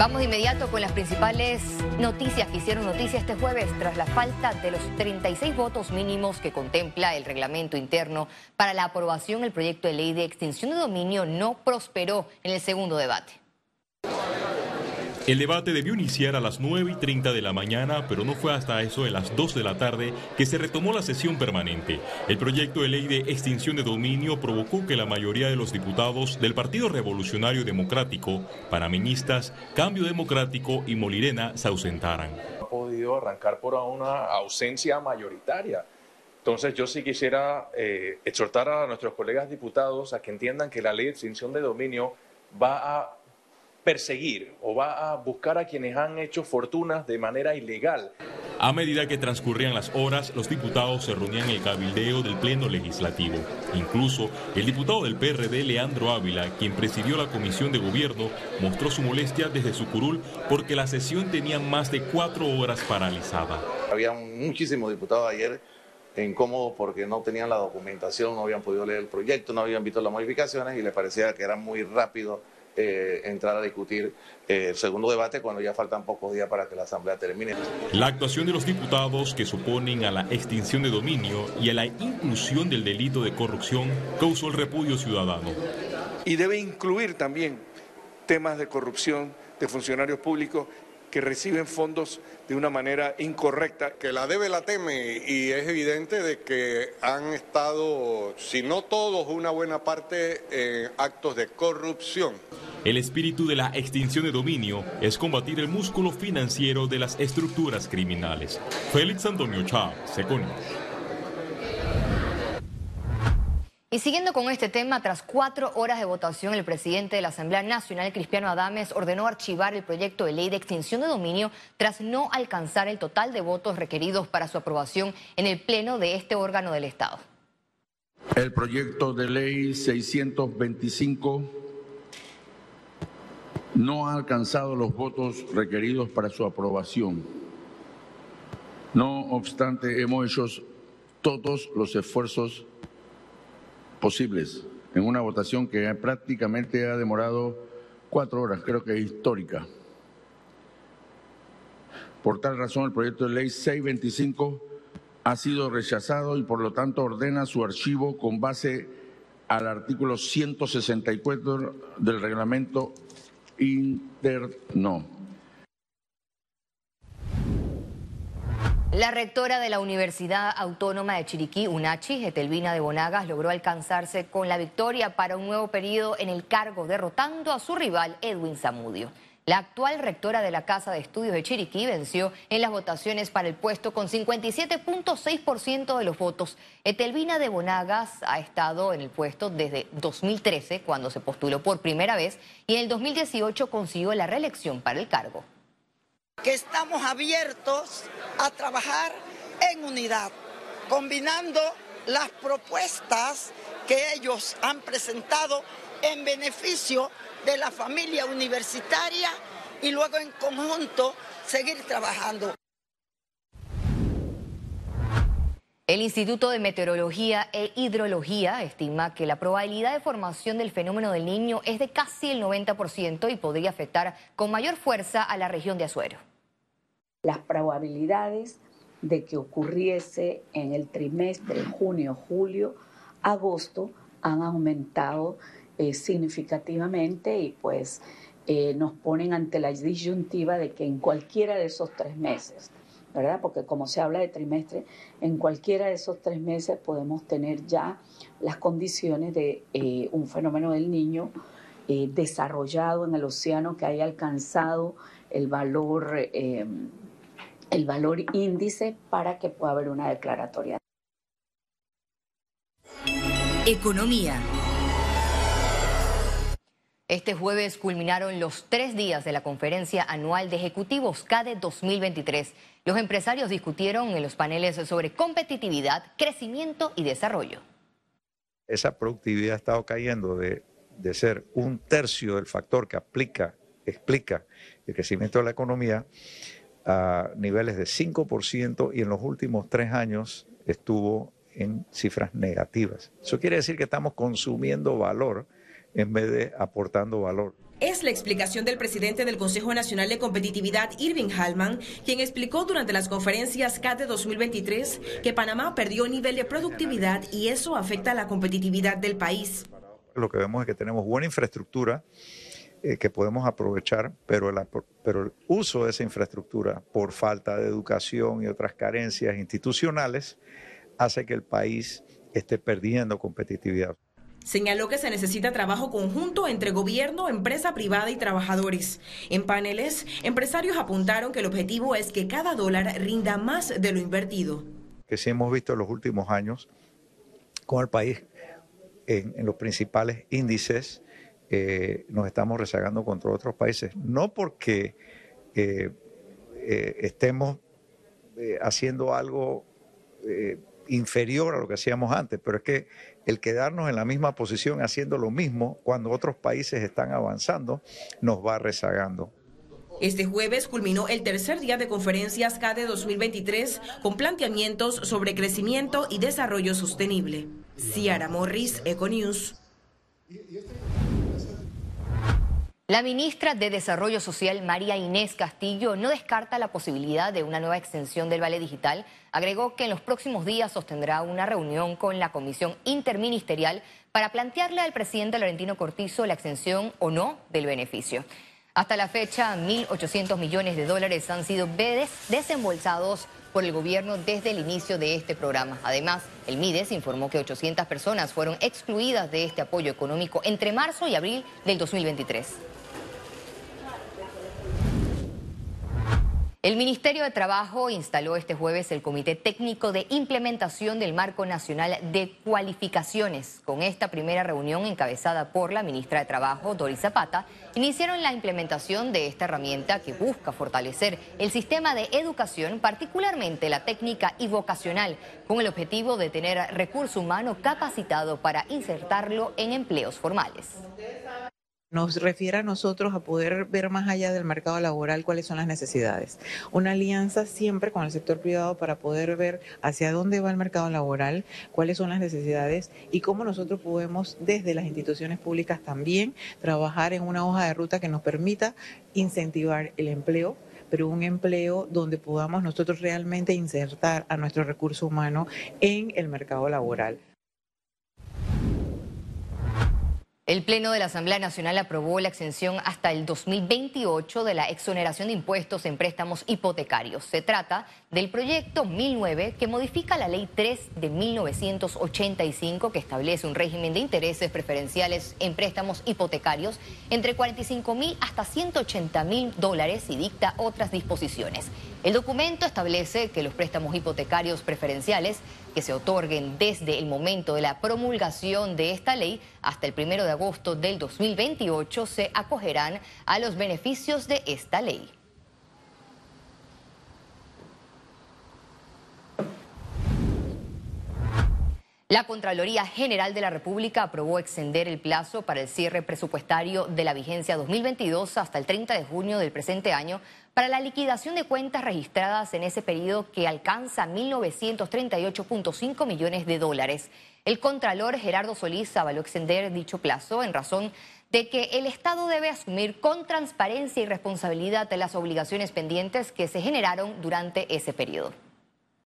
Vamos de inmediato con las principales noticias que hicieron noticia este jueves tras la falta de los 36 votos mínimos que contempla el reglamento interno para la aprobación el proyecto de ley de extinción de dominio no prosperó en el segundo debate. El debate debió iniciar a las 9 y 30 de la mañana, pero no fue hasta eso de las 2 de la tarde que se retomó la sesión permanente. El proyecto de ley de extinción de dominio provocó que la mayoría de los diputados del Partido Revolucionario Democrático, panameñistas, Cambio Democrático y Molirena se ausentaran. Ha podido arrancar por una ausencia mayoritaria. Entonces yo sí quisiera eh, exhortar a nuestros colegas diputados a que entiendan que la ley de extinción de dominio va a perseguir o va a buscar a quienes han hecho fortunas de manera ilegal. A medida que transcurrían las horas, los diputados se reunían en el cabildeo del Pleno Legislativo. Incluso el diputado del PRD, Leandro Ávila, quien presidió la Comisión de Gobierno, mostró su molestia desde su curul porque la sesión tenía más de cuatro horas paralizada. Había muchísimos diputados ayer incómodos porque no tenían la documentación, no habían podido leer el proyecto, no habían visto las modificaciones y les parecía que era muy rápido eh, entrar a discutir eh, el segundo debate cuando ya faltan pocos días para que la Asamblea termine. La actuación de los diputados que suponen a la extinción de dominio y a la inclusión del delito de corrupción causó el repudio ciudadano. Y debe incluir también temas de corrupción de funcionarios públicos que reciben fondos de una manera incorrecta. Que la debe la teme y es evidente de que han estado, si no todos, una buena parte en actos de corrupción. El espíritu de la extinción de dominio es combatir el músculo financiero de las estructuras criminales. Félix Antonio Chávez, Seconi. Y siguiendo con este tema, tras cuatro horas de votación, el presidente de la Asamblea Nacional, Cristiano Adames, ordenó archivar el proyecto de ley de extinción de dominio tras no alcanzar el total de votos requeridos para su aprobación en el Pleno de este órgano del Estado. El proyecto de ley 625 no ha alcanzado los votos requeridos para su aprobación. No obstante, hemos hecho todos los esfuerzos posibles en una votación que prácticamente ha demorado cuatro horas, creo que es histórica. Por tal razón, el proyecto de ley 625 ha sido rechazado y por lo tanto ordena su archivo con base al artículo 164 del reglamento interno. La rectora de la Universidad Autónoma de Chiriquí, UNACHI, Etelvina de Bonagas, logró alcanzarse con la victoria para un nuevo periodo en el cargo, derrotando a su rival Edwin Zamudio. La actual rectora de la Casa de Estudios de Chiriquí venció en las votaciones para el puesto con 57.6% de los votos. Etelvina de Bonagas ha estado en el puesto desde 2013, cuando se postuló por primera vez, y en el 2018 consiguió la reelección para el cargo que estamos abiertos a trabajar en unidad, combinando las propuestas que ellos han presentado en beneficio de la familia universitaria y luego en conjunto seguir trabajando. El Instituto de Meteorología e Hidrología estima que la probabilidad de formación del fenómeno del niño es de casi el 90% y podría afectar con mayor fuerza a la región de Azuero. Las probabilidades de que ocurriese en el trimestre junio, julio, agosto han aumentado eh, significativamente y pues eh, nos ponen ante la disyuntiva de que en cualquiera de esos tres meses ¿verdad? Porque como se habla de trimestre, en cualquiera de esos tres meses podemos tener ya las condiciones de eh, un fenómeno del niño desarrollado en el océano que haya alcanzado el valor, eh, el valor índice para que pueda haber una declaratoria. Economía. Este jueves culminaron los tres días de la conferencia anual de ejecutivos CADE 2023. Los empresarios discutieron en los paneles sobre competitividad, crecimiento y desarrollo. Esa productividad ha estado cayendo de, de ser un tercio del factor que aplica, explica el crecimiento de la economía a niveles de 5% y en los últimos tres años estuvo en cifras negativas. Eso quiere decir que estamos consumiendo valor en vez de aportando valor. Es la explicación del presidente del Consejo Nacional de Competitividad, Irving Hallman, quien explicó durante las conferencias CATE 2023 que Panamá perdió nivel de productividad y eso afecta a la competitividad del país. Lo que vemos es que tenemos buena infraestructura eh, que podemos aprovechar, pero, pero el uso de esa infraestructura por falta de educación y otras carencias institucionales hace que el país esté perdiendo competitividad. Señaló que se necesita trabajo conjunto entre gobierno, empresa privada y trabajadores. En paneles, empresarios apuntaron que el objetivo es que cada dólar rinda más de lo invertido. Que sí hemos visto en los últimos años con el país en, los principales índices eh, nos estamos rezagando contra otros países. No porque eh, eh, estemos haciendo algo inferior a lo que hacíamos antes, pero es que el quedarnos en la misma posición haciendo lo mismo cuando otros países están avanzando nos va rezagando. Este jueves culminó el tercer día de conferencias CADE 2023 con planteamientos sobre crecimiento y desarrollo sostenible. Ciara Morris, Econews. La ministra de Desarrollo Social, María Inés Castillo, no descarta la posibilidad de una nueva extensión del Vale Digital. Agregó que en los próximos días sostendrá una reunión con la Comisión Interministerial para plantearle al presidente Laurentino Cortizo la extensión o no del beneficio. Hasta la fecha, 1.800 millones de dólares han sido desembolsados por el gobierno desde el inicio de este programa. Además, el MIDES informó que 800 personas fueron excluidas de este apoyo económico entre marzo y abril del 2023. El Ministerio de Trabajo instaló este jueves el Comité Técnico de Implementación del Marco Nacional de Cualificaciones. Con esta primera reunión encabezada por la ministra de Trabajo, Doris Zapata, iniciaron la implementación de esta herramienta que busca fortalecer el sistema de educación, particularmente la técnica y vocacional, con el objetivo de tener recurso humano capacitado para insertarlo en empleos formales nos refiere a nosotros a poder ver más allá del mercado laboral cuáles son las necesidades. Una alianza siempre con el sector privado para poder ver hacia dónde va el mercado laboral, cuáles son las necesidades y cómo nosotros podemos desde las instituciones públicas también trabajar en una hoja de ruta que nos permita incentivar el empleo pero un empleo donde podamos nosotros realmente insertar a nuestro recurso humano en el mercado laboral. El Pleno de la Asamblea Nacional aprobó la exención hasta el 2028 de la exoneración de impuestos en préstamos hipotecarios. Se trata del proyecto 1009 que modifica la Ley 3 de 1985 que establece un régimen de intereses preferenciales en préstamos hipotecarios entre 45 mil hasta 180 mil dólares y dicta otras disposiciones. El documento establece que los préstamos hipotecarios preferenciales que se otorguen desde el momento de la promulgación de esta ley hasta el primero de agosto del 2028 se acogerán a los beneficios de esta ley. La Contraloría General de la República aprobó extender el plazo para el cierre presupuestario de la vigencia 2022 hasta el 30 de junio del presente año para la liquidación de cuentas registradas en ese periodo que alcanza 1.938.5 millones de dólares. El Contralor Gerardo Solís avaló extender dicho plazo en razón de que el Estado debe asumir con transparencia y responsabilidad las obligaciones pendientes que se generaron durante ese periodo.